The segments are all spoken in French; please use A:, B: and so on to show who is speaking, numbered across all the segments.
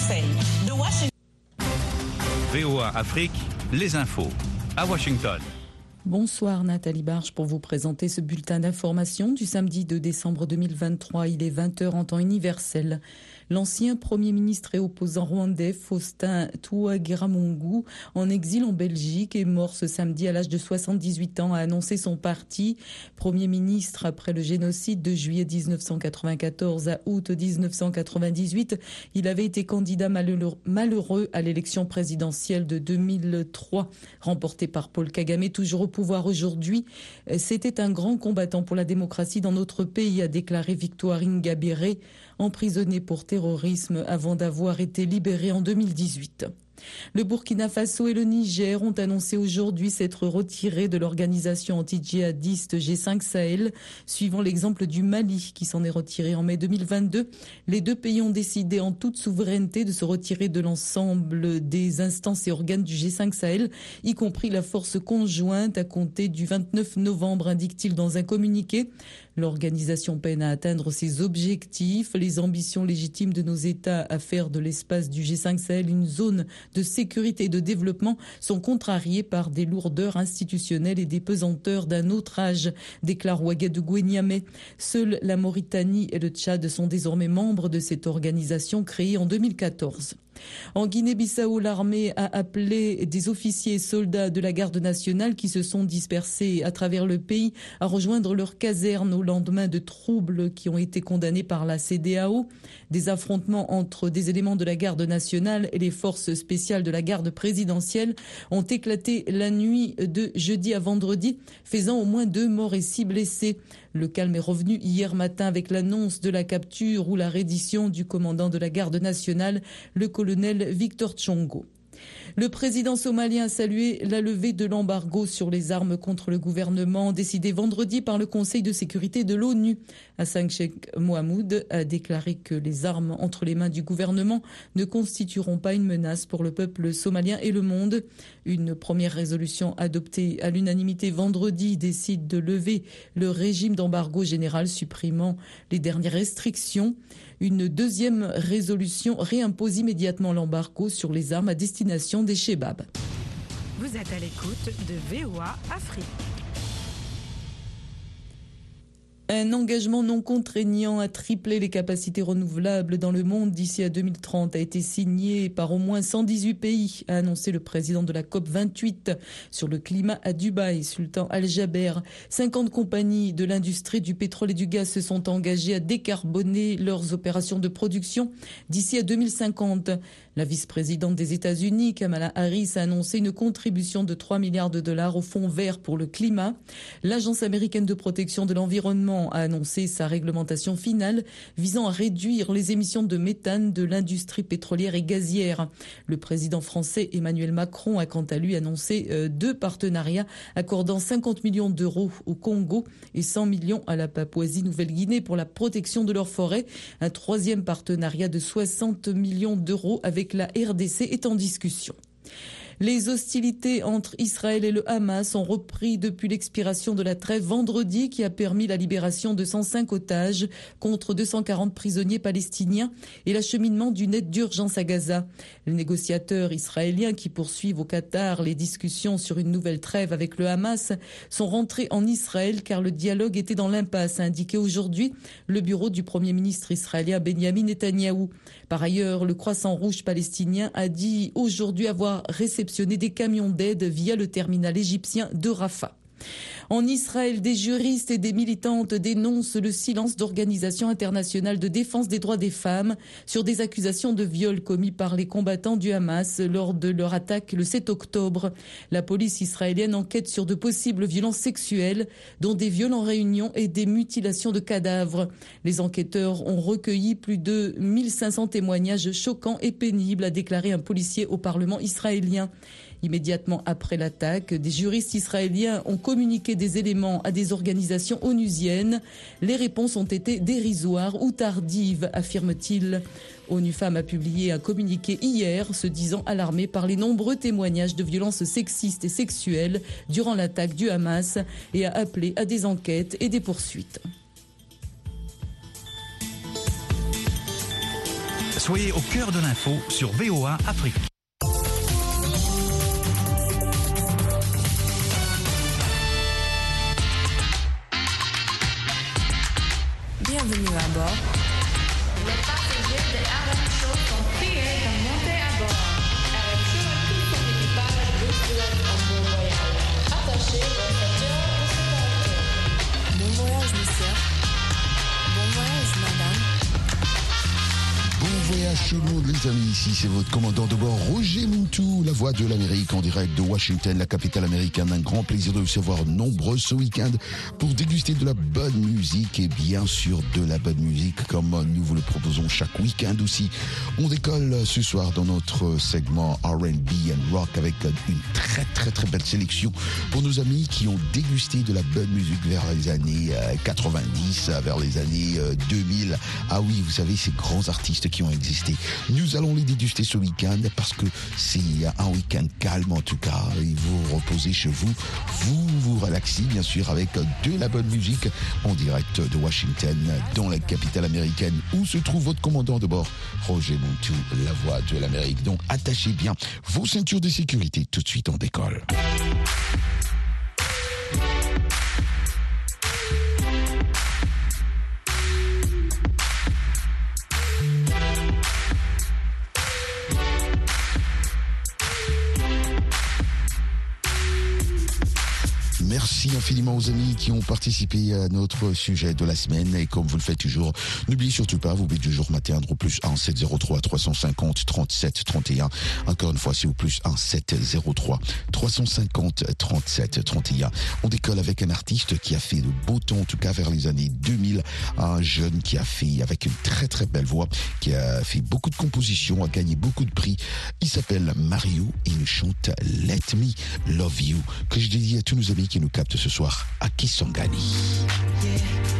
A: conseil de Washington.
B: VOA Afrique, les infos à Washington.
C: Bonsoir Nathalie Barge pour vous présenter ce bulletin d'information du samedi 2 décembre 2023. Il est 20h en temps universel. L'ancien Premier ministre et opposant rwandais Faustin Touagiramungu, en exil en Belgique, est mort ce samedi à l'âge de 78 ans, a annoncé son parti. Premier ministre après le génocide de juillet 1994 à août 1998, il avait été candidat malheureux à l'élection présidentielle de 2003, remportée par Paul Kagame, toujours au pouvoir aujourd'hui. C'était un grand combattant pour la démocratie dans notre pays, a déclaré Victoire Ingabire emprisonné pour terrorisme avant d'avoir été libéré en 2018. Le Burkina Faso et le Niger ont annoncé aujourd'hui s'être retirés de l'organisation anti-djihadiste G5 Sahel, suivant l'exemple du Mali qui s'en est retiré en mai 2022. Les deux pays ont décidé en toute souveraineté de se retirer de l'ensemble des instances et organes du G5 Sahel, y compris la force conjointe à compter du 29 novembre, indique-t-il dans un communiqué. L'organisation peine à atteindre ses objectifs, les ambitions légitimes de nos États à faire de l'espace du G5 Sahel une zone de sécurité et de développement sont contrariées par des lourdeurs institutionnelles et des pesanteurs d'un autre âge, déclare Ouagadougou Goueniamé. Seuls la Mauritanie et le Tchad sont désormais membres de cette organisation créée en 2014. En Guinée-Bissau, l'armée a appelé des officiers et soldats de la garde nationale qui se sont dispersés à travers le pays à rejoindre leur caserne au lendemain de troubles qui ont été condamnés par la CDAO. Des affrontements entre des éléments de la garde nationale et les forces spéciales de la garde présidentielle ont éclaté la nuit de jeudi à vendredi, faisant au moins deux morts et six blessés. Le calme est revenu hier matin avec l'annonce de la capture ou la reddition du commandant de la garde nationale, le colonel Victor Tchongo. Le président somalien a salué la levée de l'embargo sur les armes contre le gouvernement décidé vendredi par le Conseil de sécurité de l'ONU. Hassan Sheikh Mohamoud a déclaré que les armes entre les mains du gouvernement ne constitueront pas une menace pour le peuple somalien et le monde. Une première résolution adoptée à l'unanimité vendredi décide de lever le régime d'embargo général supprimant les dernières restrictions. Une deuxième résolution réimpose immédiatement l'embargo sur les armes à destination des Chebabs.
D: Vous êtes à l'écoute de VOA Afrique.
C: Un engagement non contraignant à tripler les capacités renouvelables dans le monde d'ici à 2030 a été signé par au moins 118 pays, a annoncé le président de la COP 28 sur le climat à Dubaï, Sultan Al-Jaber. 50 compagnies de l'industrie du pétrole et du gaz se sont engagées à décarboner leurs opérations de production d'ici à 2050. La vice-présidente des États-Unis, Kamala Harris, a annoncé une contribution de 3 milliards de dollars au Fonds vert pour le climat. L'Agence américaine de protection de l'environnement a annoncé sa réglementation finale visant à réduire les émissions de méthane de l'industrie pétrolière et gazière. Le président français Emmanuel Macron a quant à lui annoncé euh, deux partenariats accordant 50 millions d'euros au Congo et 100 millions à la Papouasie-Nouvelle-Guinée pour la protection de leurs forêts. Un troisième partenariat de 60 millions d'euros avec la RDC est en discussion. Les hostilités entre Israël et le Hamas ont repris depuis l'expiration de la trêve vendredi qui a permis la libération de 105 otages contre 240 prisonniers palestiniens et l'acheminement d'une aide d'urgence à Gaza. Les négociateurs israéliens qui poursuivent au Qatar les discussions sur une nouvelle trêve avec le Hamas sont rentrés en Israël car le dialogue était dans l'impasse, a indiqué aujourd'hui le bureau du premier ministre israélien Benjamin Netanyahou. Par ailleurs, le Croissant Rouge palestinien a dit aujourd'hui avoir réceptionné des camions d'aide via le terminal égyptien de Rafah. En Israël, des juristes et des militantes dénoncent le silence d'organisations internationales de défense des droits des femmes sur des accusations de viol commis par les combattants du Hamas lors de leur attaque le 7 octobre. La police israélienne enquête sur de possibles violences sexuelles, dont des viols en réunion et des mutilations de cadavres. Les enquêteurs ont recueilli plus de 1500 témoignages choquants et pénibles, a déclaré un policier au Parlement israélien. Immédiatement après l'attaque, des juristes israéliens ont communiqué des éléments à des organisations onusiennes. Les réponses ont été dérisoires ou tardives, affirme-t-il. ONU Femmes a publié un communiqué hier se disant alarmé par les nombreux témoignages de violences sexistes et sexuelles durant l'attaque du Hamas et a appelé à des enquêtes et des poursuites.
B: Soyez au cœur de l'info sur VOA Afrique.
A: Bienvenue à bord.
E: Monde les amis, ici c'est votre commandant de bord Roger Moutou, la voix de l'Amérique en direct de Washington, la capitale américaine. Un grand plaisir de vous recevoir nombreux ce week-end pour déguster de la bonne musique et bien sûr de la bonne musique comme nous vous le proposons chaque week-end aussi. On décolle ce soir dans notre segment R&B and rock avec une très très très belle sélection pour nos amis qui ont dégusté de la bonne musique vers les années euh, 90, vers les années euh, 2000. Ah oui, vous savez ces grands artistes qui ont existé. Nous allons les déguster ce week-end parce que c'est un week-end calme en tout cas. Et vous reposez chez vous, vous vous relaxez bien sûr avec de la bonne musique en direct de Washington, dans la capitale américaine où se trouve votre commandant de bord, Roger Moutou, la voix de l'Amérique. Donc attachez bien vos ceintures de sécurité. Tout de suite on décolle. Merci infiniment aux amis qui ont participé à notre sujet de la semaine. Et comme vous le faites toujours, n'oubliez surtout pas, vous pouvez toujours m'atteindre au plus 1 703 350 37 31. Encore une fois, c'est au plus 1 703 350 37 31. On décolle avec un artiste qui a fait de beau temps, en tout cas vers les années 2000. Un jeune qui a fait avec une très très belle voix, qui a fait beaucoup de compositions, a gagné beaucoup de prix. Il s'appelle Mario et il chante Let Me Love You, que je dédie à tous nos amis qui nous captent ce soir à Kisangani.
F: Yeah,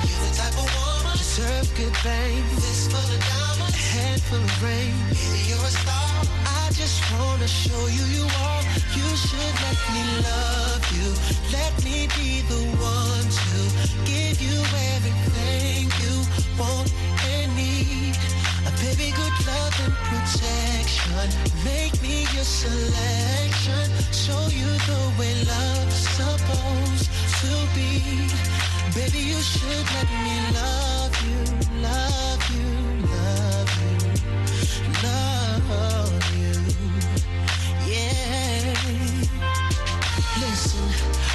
F: Deserve good things. This full of diamonds, a head full of rain. Baby, you're a star. I just wanna show you you are. You should let me love you. Let me be the one to give you everything you want and need. A baby, good love and protection. Make me your selection. Show you the way love's supposed to be. Baby, you should let me love you, love you, love you, love you. Yeah. Listen,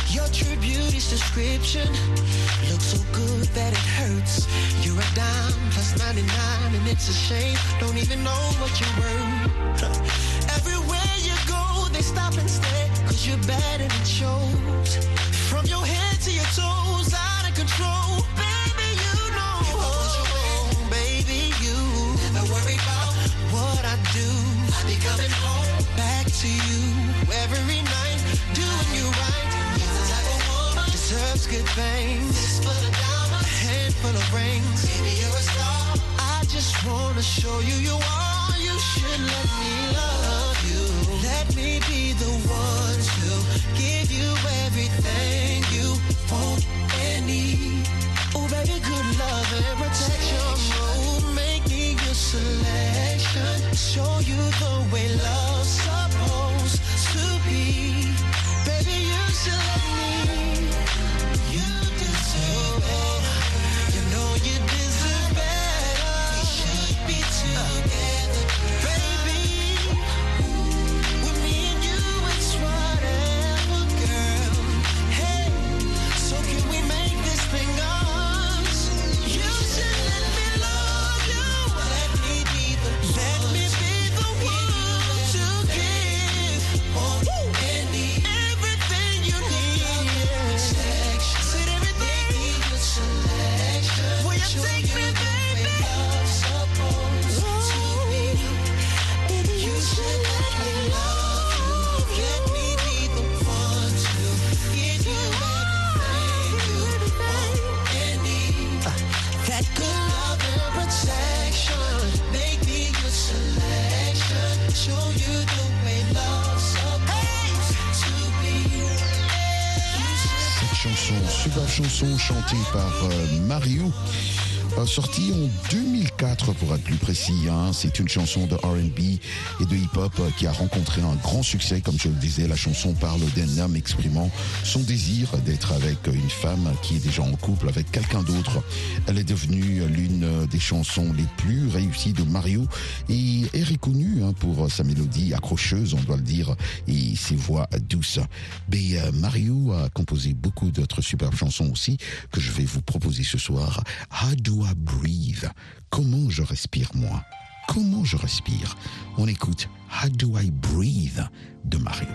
F: your true beauty's description looks so good that it hurts. You're a dime plus 99, and it's a shame. Don't even know what worth. Everywhere you go, they stop and you're shows. From your head to your toes, to you every night, doing you right. You're the type of woman deserves good things. This full of diamonds, a handful of rings. Baby, you're a star. I just wanna show you you are. You should let me love you. Let me be the one
E: chanson chantée par euh, Sortie en 2004 pour être plus précis. hein. C'est une chanson de RB et de hip-hop euh, qui a rencontré un grand succès. Comme je le disais, la chanson parle d'un homme exprimant son désir d'être avec une femme qui est déjà en couple avec quelqu'un d'autre. Elle est devenue l'une des chansons les plus réussies de Mario et est reconnue hein, pour sa mélodie accrocheuse, on doit le dire, et ses voix douces. Mais euh, Mario a composé beaucoup d'autres superbes chansons aussi que je vais vous proposer ce soir. How Breathe? Comment je respire moi? Comment je respire? On écoute How do I breathe de Mario.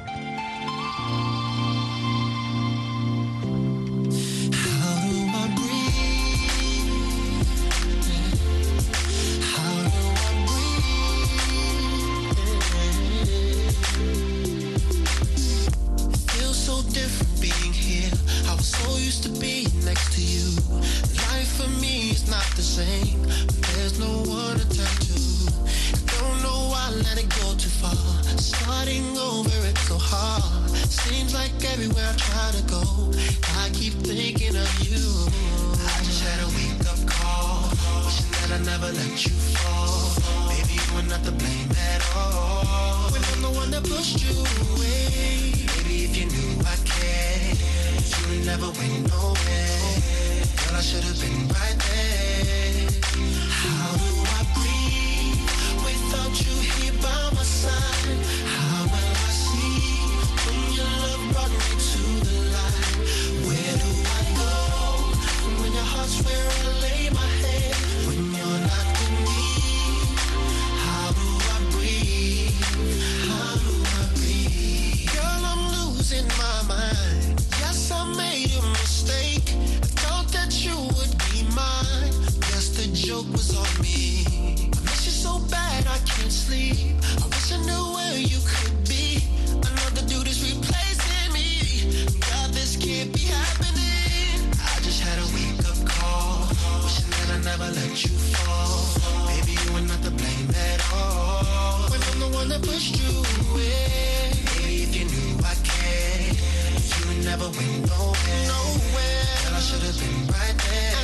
F: So used to being next to you. Life for me is not the same. There's no one to turn to. Don't know why I let it go too far. Starting over, it's so hard. Seems like everywhere I try to go, I keep thinking of you. I just had a wake up call, wishing that I never let you fall. Maybe you were not to blame at all. When I'm the one that pushed you away. Maybe if you knew I cared, never went nowhere. Girl, I should have been right there. Never went nowhere. Nowhere. Girl, I should have been right there.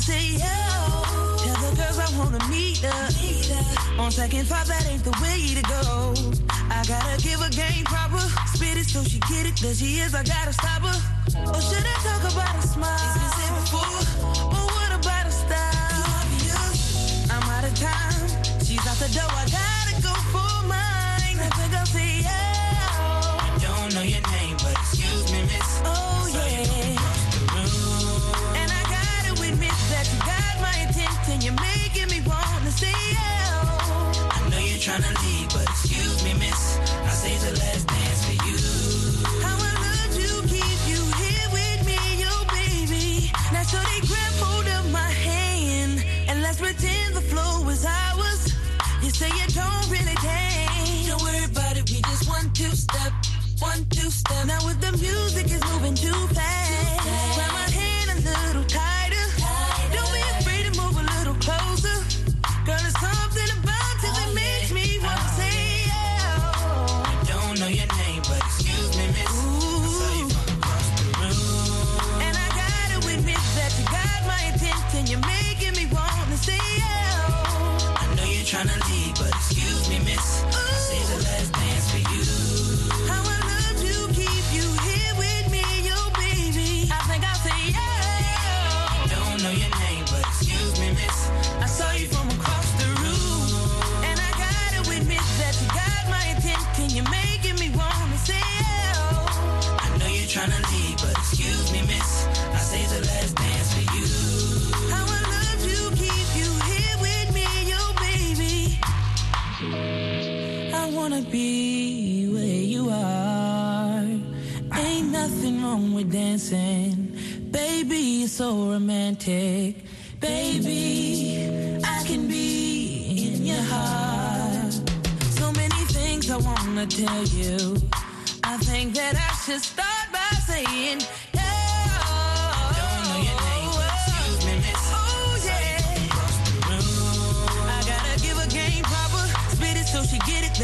G: Say, yo, tell the girls I wanna meet her. On second thought, that ain't the way to go. I gotta give a game proper, spit it so she get it. There she is, I gotta stop her. Oh, or should I talk about a smile? It's been said before, but what about a style? I'm out of time. She's out the door. I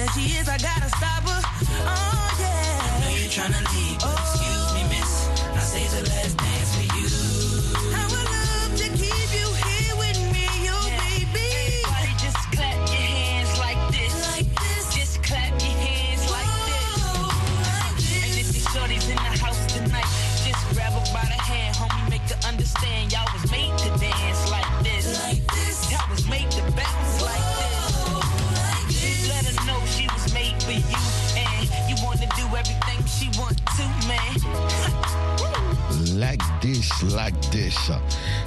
G: that she is, I gotta stop her. Oh yeah.
H: I
I: know
E: you're tryna leave.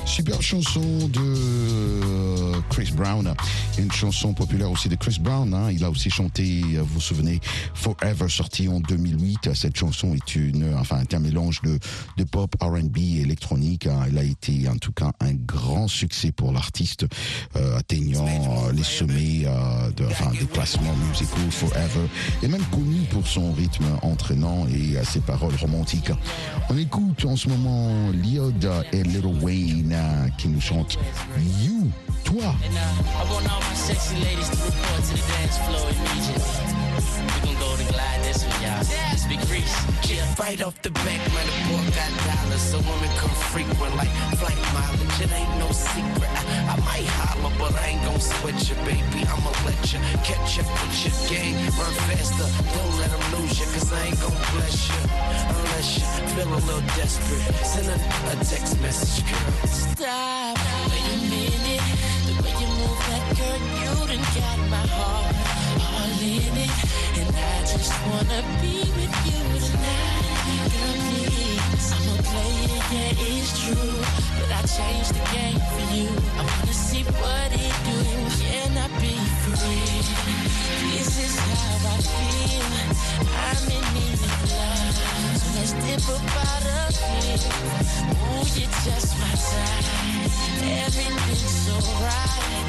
E: Super chanson de Chris Brown. Une chanson populaire aussi de Chris Brown. hein. Il a aussi chanté, euh, vous vous souvenez, Forever, sorti en 2008. Cette chanson est une, enfin, un mélange de, de pop, R&B et électronique. hein. Elle a été, en tout cas, un grand succès pour l'artiste, euh, atteignant euh, les sommets euh, de, enfin, des classements musicaux Forever. Et même connu pour son rythme entraînant et euh, ses paroles romantiques. On écoute en ce moment Liod et Lil Wayne euh, qui nous chantent You, toi.
J: And I want all my sexy ladies to report to the dance floor immediately. We gon' go to glide this one, y'all. This big Reese. Yeah.
K: Right off the back, man, the boy got dollars, so women come frequent like flight mileage. It ain't no secret. I, I might holler, but I ain't gon' sweat you, baby. I'ma let you catch up with your game. Run faster, don't let them lose you, cause I ain't gon' bless you. Unless you feel a little desperate. Send a, a text message, girl.
G: Stop. Wait a minute. Move that girl, you done got my heart all in it. And I just wanna be with you tonight. Girl. I'm a player, yeah, it's true. But I changed the game for you. I wanna see what it do. I be free? This is how I feel. I'm in love. Let's. Ooh, you're just my type. Everything's so right. And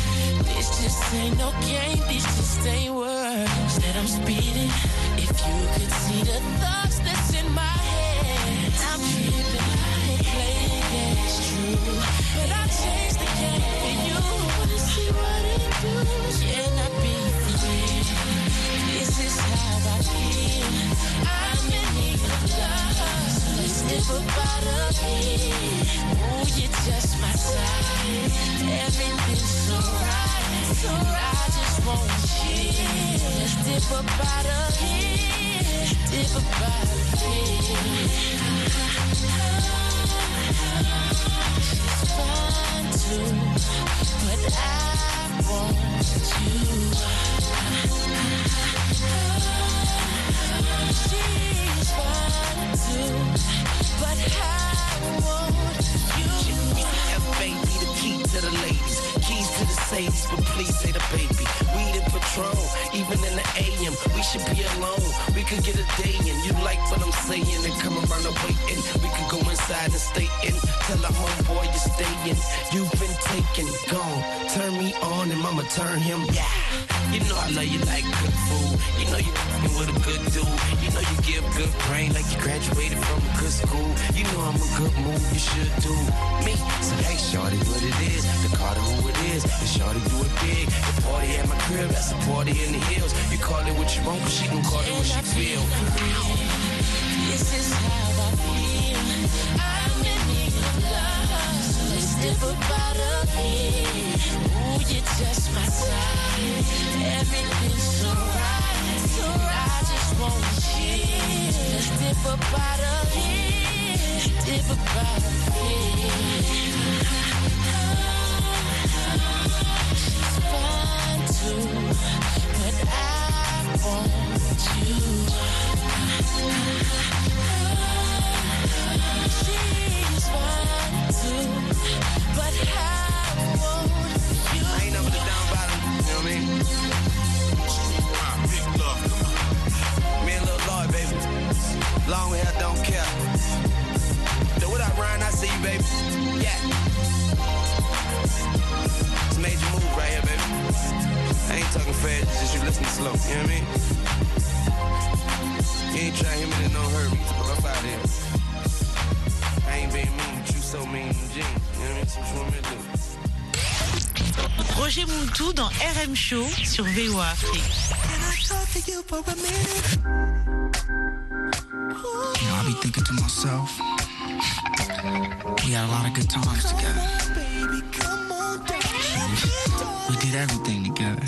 G: Just
L: ain't no game. This just ain't words that I'm speeding. If you could see the thoughts that's
K: We should be alone. We could get a day in. You like what I'm saying and come around the waiting. We could go inside and stay in. Tell the homeboy you're staying. You've been taken, gone. Turn me on and mama turn him. Yeah. You know I love you like good food. You know you f***ing with a good dude. You know you give good brain like you graduated from a good school. You know I'm a good move. You should do me. So hey, shorty, what it is? The Carter who it is. And shorty do it big. The party at my crib, that's a party in the hills. You call it what you want, but she gon' call it what she feel.
L: This is how I feel. I'm in need of love. So let's up out of here. Ooh, you're just my type. Everything's so right. So I just want you. Let's dip out of here. Dip up out of
D: Show sur VOA Afrique.
M: You know, I be thinking to myself, we had a lot of good times together. We did everything together.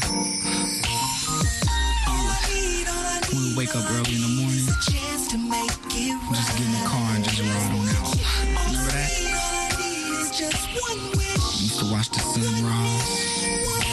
M: We would wake up early in the morning, just get in the car and just ride on out. Remember that? We Used to watch the sunrise. Used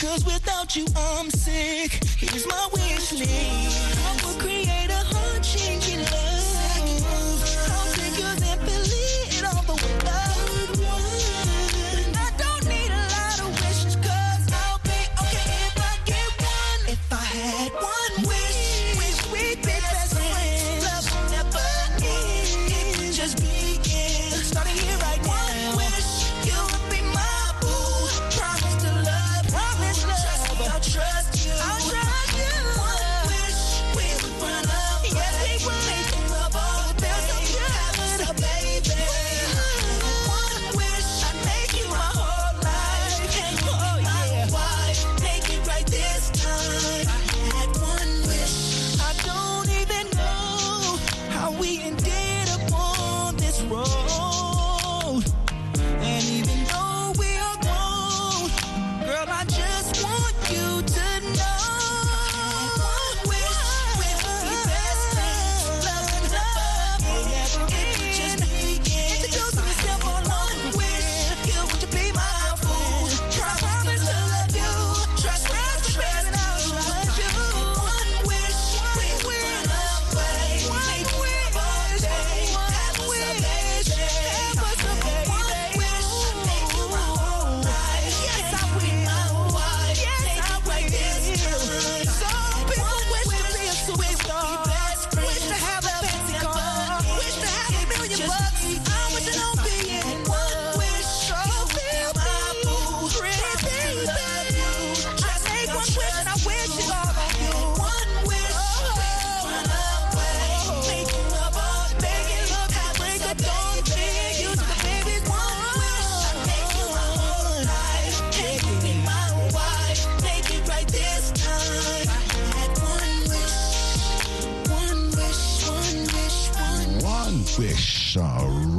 F: Cause
M: without you, I'm sick. Here's my wish list. I will create a heart-changing love.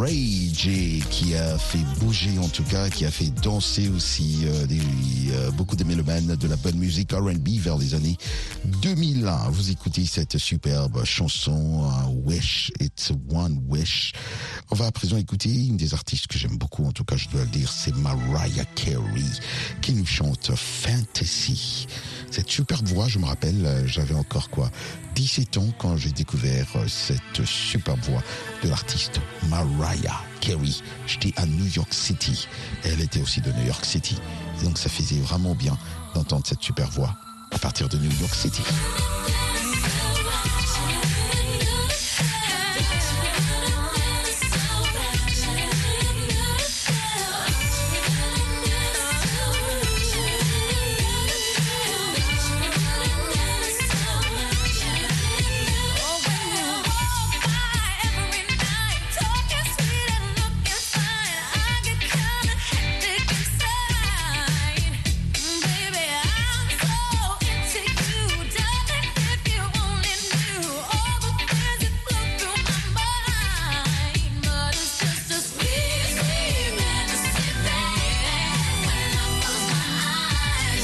E: Ray J qui a fait bouger en tout cas, qui a fait danser aussi euh, des, euh, beaucoup de mélomanes de la bonne musique R&B vers les années 2000. Vous écoutez cette superbe chanson euh, Wish, It's One Wish. On va à présent écouter une des artistes que j'aime beaucoup, en tout cas je dois le dire, c'est Mariah Carey qui nous chante Fantasy. Cette superbe voix, je me rappelle, euh, j'avais encore quoi 17 ans quand j'ai découvert euh, cette superbe voix de l'artiste Mariah Carey. J'étais à New York City. Elle était aussi de New York City. Donc ça faisait vraiment bien d'entendre cette super voix à partir de New York City.